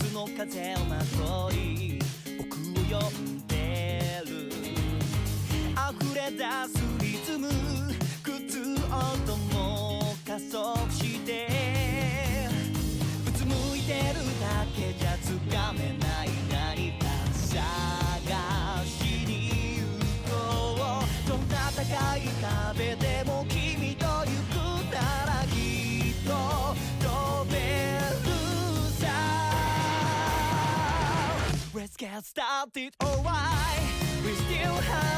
夏の風をまとい僕を呼んでる。溢れ出す get started, alright. We still have.